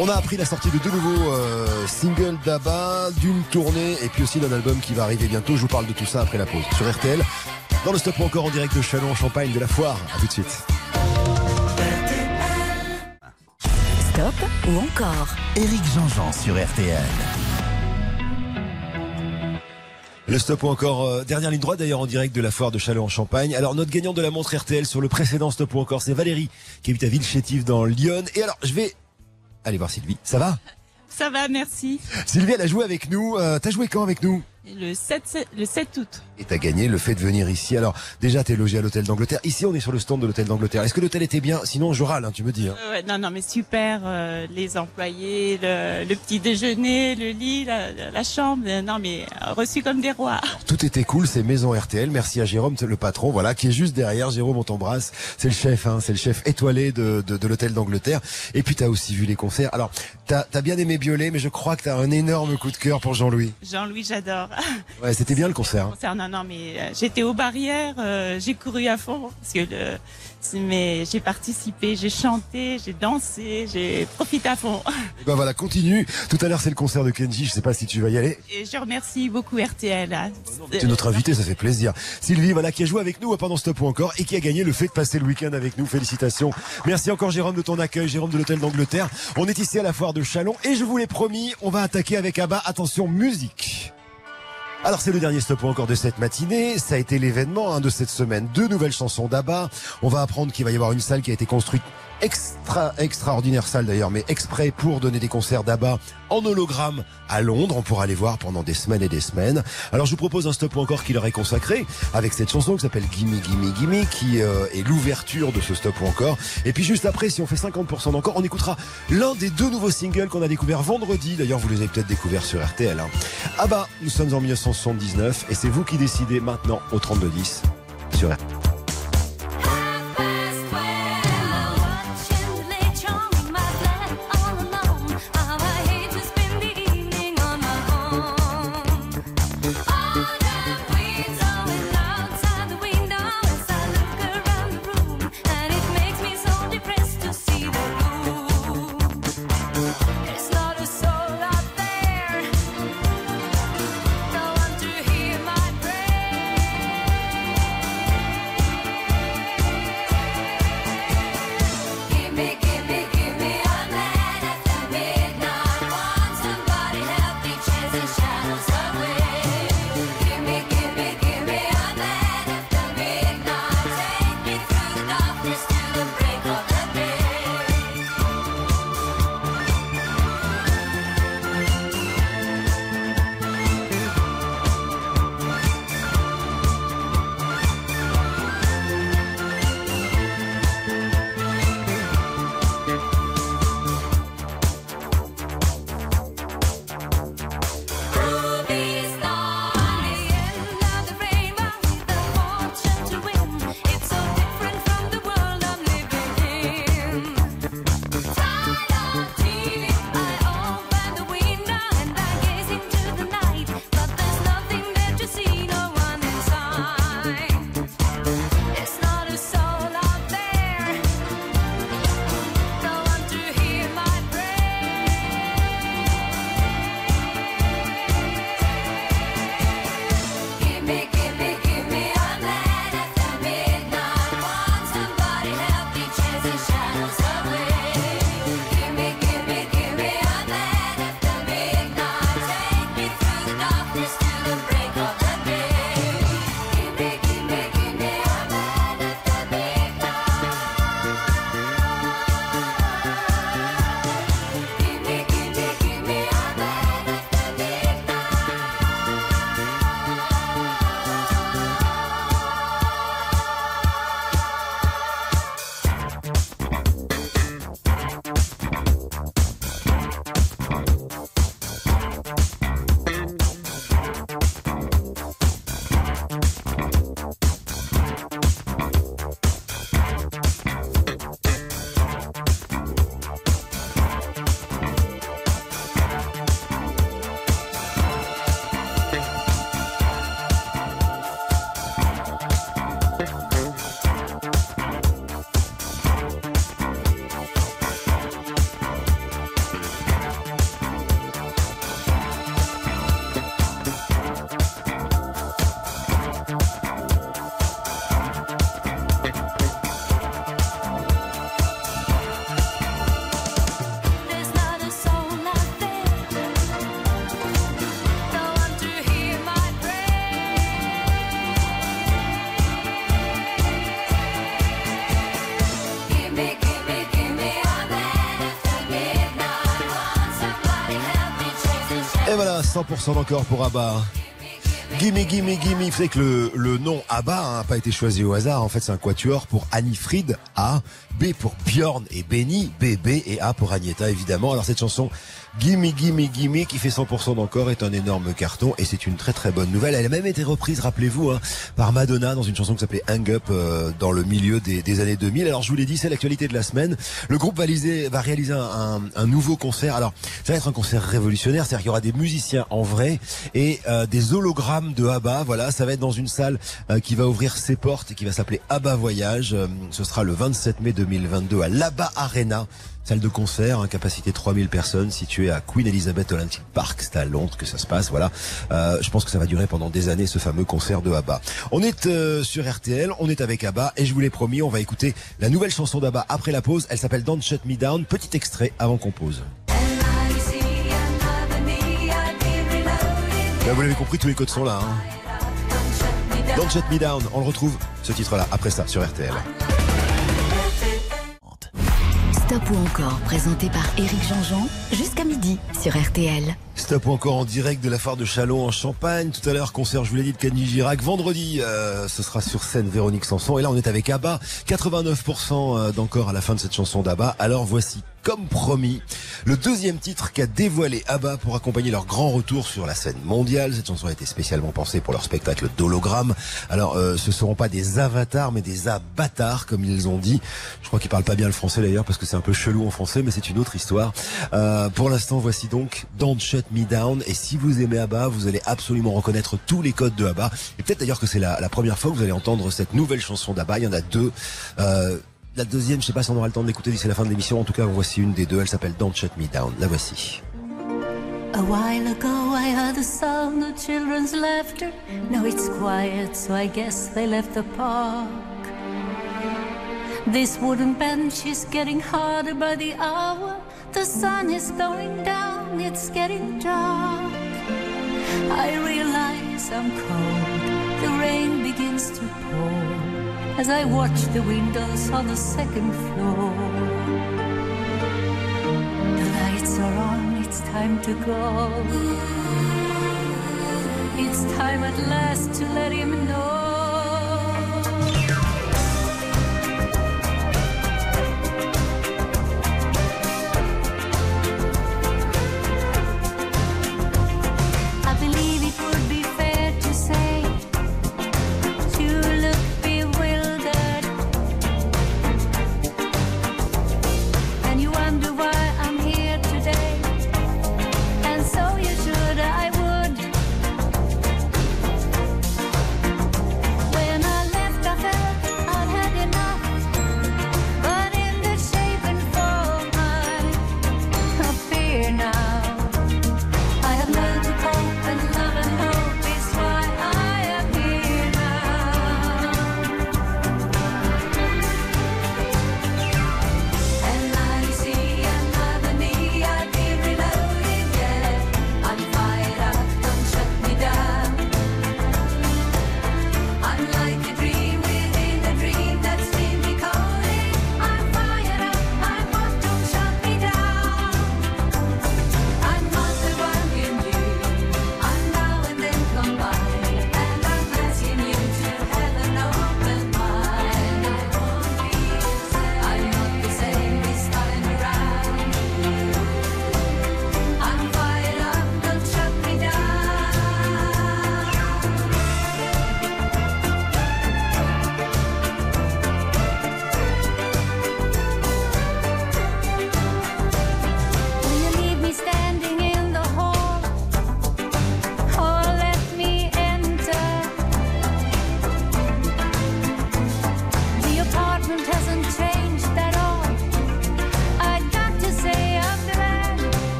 On a appris la sortie de deux nouveaux euh, singles d'ABBA, d'une tournée et puis aussi d'un album qui va arriver bientôt. Je vous parle de tout ça après la pause sur RTL. Dans le stop encore en direct de Chalon en Champagne de la foire. À tout de suite. Stop ou encore Éric Jean-Jean sur RTL. Le stop ou encore euh, dernière ligne droite d'ailleurs en direct de la foire de Châlons en Champagne. Alors notre gagnant de la montre RTL sur le précédent stop ou encore c'est Valérie qui habite à Villechétive dans Lyon. Et alors je vais aller voir Sylvie. Ça va? Ça va, merci. Sylvie elle a joué avec nous. Euh, T'as joué quand avec nous? Le 7, sept- le 7 août. Et t'as gagné le fait de venir ici. Alors déjà t'es logé à l'hôtel d'Angleterre. Ici on est sur le stand de l'hôtel d'Angleterre. Est-ce que l'hôtel était bien? Sinon je râle, hein, tu me dis. hein. Euh, ouais, non, non, mais super. euh, les employés, le, le petit déjeuner, le lit, la, la chambre. euh, Non, mais euh, reçus comme des rois. Tout était cool, c'est Maison RTL. Merci à Jérôme, le patron, voilà, qui est juste derrière. Jérôme, on t'embrasse. C'est le chef, hein, c'est le chef étoilé de, de, de l'hôtel d'Angleterre. Et puis t'as aussi vu les concerts. Alors, t'as as bien aimé Biolay, mais je crois que t'as un énorme coup de cœur pour Jean-Louis. Jean-Louis, j'adore. Ouais, c'était bien le concert. hein. Concert, Non, non, mais euh, j'étais aux barrières, euh, j'ai couru à fond. Parce que le, c'est- mais j'ai participé, j'ai chanté, j'ai dansé, j'ai profité à fond. Et ben voilà, continue. Tout à l'heure, c'est le concert de Kenji. Je sais pas si tu vas y aller. Et je remercie beaucoup RTL. hein. Tu es notre invité, ça fait plaisir. Sylvie, voilà, qui a joué avec nous pendant ce ou encore et qui a gagné le fait de passer le week-end avec nous. Félicitations. Merci encore Jérôme de ton accueil, Jérôme de l'hôtel d'Angleterre. On est ici à la foire de Chalon et je vous l'ai promis, on va attaquer avec Abba. Attention, musique. Alors c'est le dernier stop encore de cette matinée. Ça a été l'événement hein, de cette semaine. Deux nouvelles chansons d'Abba. On va apprendre qu'il va y avoir une salle qui a été construite extra extraordinaire salle d'ailleurs, mais exprès pour donner des concerts d'ABBA en hologramme à Londres. On pourra les voir pendant des semaines et des semaines. Alors je vous propose un stop encore qui leur est consacré avec cette chanson qui s'appelle Gimme Gimme Gimme qui euh, est l'ouverture de ce stop ou encore. Et puis juste après, si on fait 50% d'encore, on écoutera l'un des deux nouveaux singles qu'on a découvert vendredi. D'ailleurs, vous les avez peut-être découverts sur RTL. Hein. ABBA, nous sommes en 1979 et c'est vous qui décidez maintenant au 3210 sur RTL. 100% d'encore pour ABBA. Gimme, gimme, gimme. Vous savez que le, nom ABBA n'a pas été choisi au hasard. En fait, c'est un quatuor pour Annie-Fried, A. B pour Bjorn et Benny, B, B et A pour Agneta, évidemment. Alors, cette chanson, Gimme, Gimme, Gimme, qui fait 100% d'encore, est un énorme carton et c'est une très très bonne nouvelle. Elle a même été reprise, rappelez-vous, hein, par Madonna dans une chanson qui s'appelait Hang Up euh, dans le milieu des, années 2000. Alors, je vous l'ai dit, c'est l'actualité de la semaine. Le groupe va, va réaliser un, nouveau concert. Alors, ça va être un concert révolutionnaire, c'est-à-dire qu'il y aura des musiciens en vrai et euh, des hologrammes de ABBA. Voilà, ça va être dans une salle euh, qui va ouvrir ses portes et qui va s'appeler ABBA Voyage. Ce sera le 27 mai 2022 à l'ABBA Arena. Salle de concert, hein, capacité 3000 personnes, située à Queen Elizabeth Olympic Park, c'est à Londres que ça se passe, voilà. Euh, je pense que ça va durer pendant des années, ce fameux concert de ABBA. On est euh, sur RTL, on est avec ABBA, et je vous l'ai promis, on va écouter la nouvelle chanson d'ABBA après la pause, elle s'appelle Don't Shut Me Down, petit extrait avant qu'on pose. Ben, vous l'avez compris, tous les codes sont là. Hein. Don't Shut Me Down, on le retrouve, ce titre-là, après ça, sur RTL. Stop ou encore, présenté par Éric Jean-Jean, jusqu'à midi sur RTL. Stop ou encore en direct de la foire de Chalon en Champagne. Tout à l'heure, concert, je vous l'ai dit, de Kenny Girac. Vendredi, euh, ce sera sur scène Véronique Sanson. Et là, on est avec ABBA. 89% euh, d'encore à la fin de cette chanson d'ABBA. Alors voici, comme promis, le deuxième titre qu'a dévoilé ABBA pour accompagner leur grand retour sur la scène mondiale. Cette chanson a été spécialement pensée pour leur spectacle d'hologramme. Alors, euh, ce seront pas des avatars, mais des avatars, comme ils ont dit. Je crois qu'ils parlent pas bien le français d'ailleurs, parce que c'est un peu chelou en français, mais c'est une autre histoire. Euh, pour l'instant, voici donc Don't Shut Me Down. Et si vous aimez ABBA, vous allez absolument reconnaître tous les codes de ABBA. Et peut-être d'ailleurs que c'est la, la première fois que vous allez entendre cette nouvelle chanson d'ABBA. Il y en a deux. Euh, la deuxième, je sais pas si on aura le temps de l'écouter d'ici la fin de l'émission. En tout cas, voici une des deux. Elle s'appelle Don't Shut Me Down. La voici. A while ago I heard the sound of children's laughter. Now it's quiet, so I guess they left the park. This wooden bench is getting harder by the hour. The sun is going down, it's getting dark. I realize I'm cold, the rain begins to pour as I watch the windows on the second floor. The lights are on, it's time to go. It's time at last to let him know.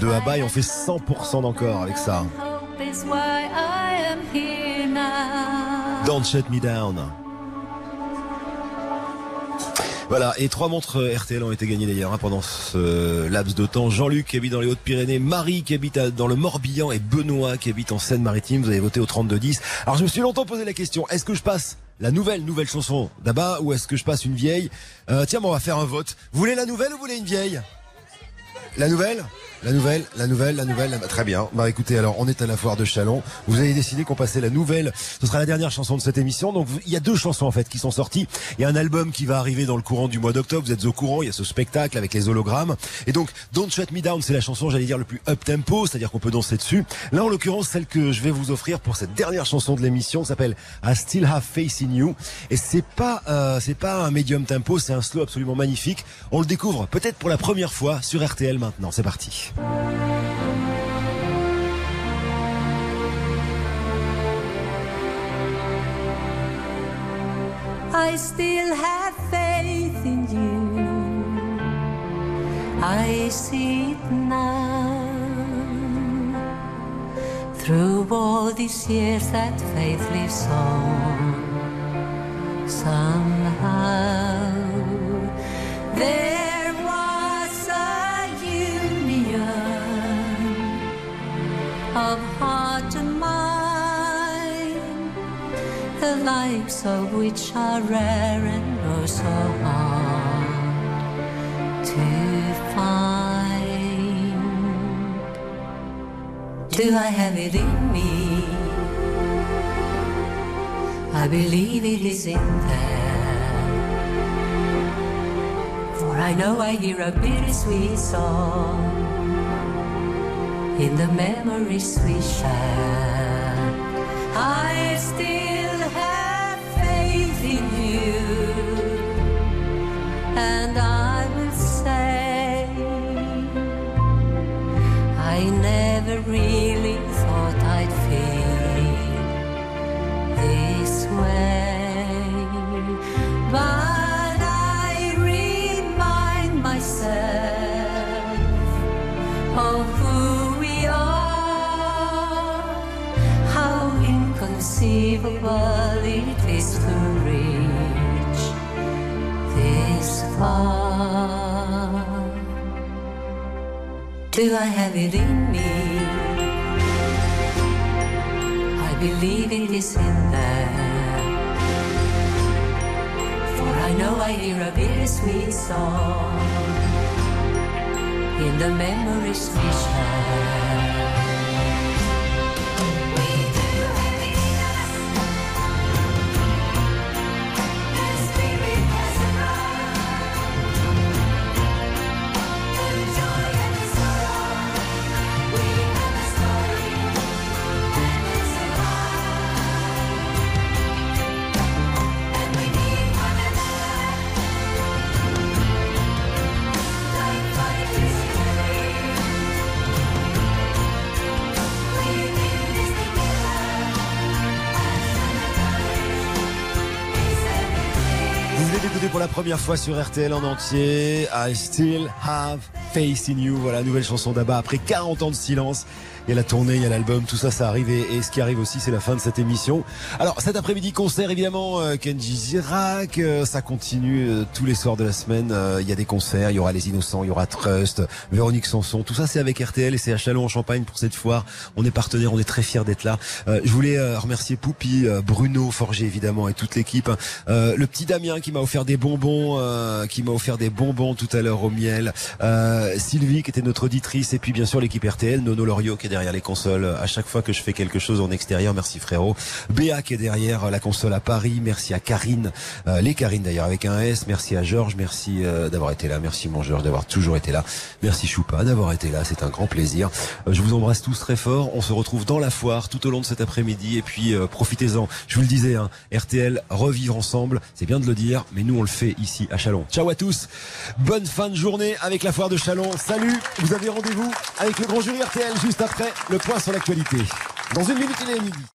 De, ABBA et on fait 100% d'encore avec ça. Don't shut me down. Voilà, et trois montres RTL ont été gagnées d'ailleurs hein, pendant ce laps de temps. Jean-Luc qui habite dans les Hautes-Pyrénées, Marie qui habite dans le Morbihan et Benoît qui habite en Seine-Maritime. Vous avez voté au 32-10. Alors je me suis longtemps posé la question, est-ce que je passe la nouvelle, nouvelle chanson d'Abba ou est-ce que je passe une vieille? Euh, Tiens, bon, on va faire un vote. Vous voulez la nouvelle ou vous voulez une vieille? La nouvelle? La nouvelle, la nouvelle, la nouvelle, la- très bien. Bah écoutez, alors on est à la foire de Chalon. Vous avez décidé qu'on passait la nouvelle. Ce sera la dernière chanson de cette émission. Donc il y a deux chansons en fait qui sont sorties. Il y a un album qui va arriver dans le courant du mois d'octobre. Vous êtes au courant. Il y a ce spectacle avec les hologrammes. Et donc Don't Shut Me Down, c'est la chanson, j'allais dire le plus up tempo, c'est-à-dire qu'on peut danser dessus. Là en l'occurrence, celle que je vais vous offrir pour cette dernière chanson de l'émission s'appelle I Still Have Faith in You. Et c'est pas, euh, c'est pas un médium tempo, c'est un slow absolument magnifique. On le découvre peut-être pour la première fois sur RTL maintenant. C'est parti. I still have faith in you. I see it now. Through all these years, that faith lives on. Somehow, there of heart and mind the likes of which are rare and oh so hard to find. Do I have it in me? I believe it is in there. For I know I hear a bittersweet song in the memories we share. I still have faith in you, and I will say, I never really inconceivable it is to reach this far. Do I have it in me? I believe it is in there. For I know I hear a bittersweet song in the memories we share. Première fois sur RTL en entier I Still Have Faith in You. Voilà, nouvelle chanson d'Abba après 40 ans de silence. Il y a la tournée, il y a l'album, tout ça, ça arrive. Et, ce qui arrive aussi, c'est la fin de cette émission. Alors, cet après-midi, concert, évidemment, euh, Kenji Girac. euh, ça continue euh, tous les soirs de la semaine. Il y a des concerts, il y aura Les Innocents, il y aura Trust, Véronique Sanson. Tout ça, c'est avec RTL et c'est à Chalon en Champagne pour cette foire. On est partenaire, on est très fiers d'être là. Je voulais remercier Poupi, Bruno Forger, évidemment, et toute l'équipe. Le petit Damien qui m'a offert des bonbons, qui m'a offert des bonbons tout à l'heure au miel. Sylvie qui était notre auditrice et puis bien sûr l'équipe RTL, Nono Lorio qui est derrière les consoles à chaque fois que je fais quelque chose en extérieur. Merci frérot. Béa qui est derrière la console à Paris. Merci à Karine, euh, les Karine d'ailleurs avec un S. Merci à Georges. Merci euh, d'avoir été là. Merci mon Georges d'avoir toujours été là. Merci Choupa d'avoir été là. C'est un grand plaisir. Euh, je vous embrasse tous très fort. On se retrouve dans la foire tout au long de cet après-midi et puis profitez-en. Je vous le disais, hein, RTL revivre ensemble. C'est bien de le dire, mais nous on le fait ici à Chalon. Ciao à tous. Bonne fin de journée avec la foire de Chalon. Salut. Vous avez rendez-vous avec le grand jury RTL juste le point sur l'actualité. Dans une minute il est.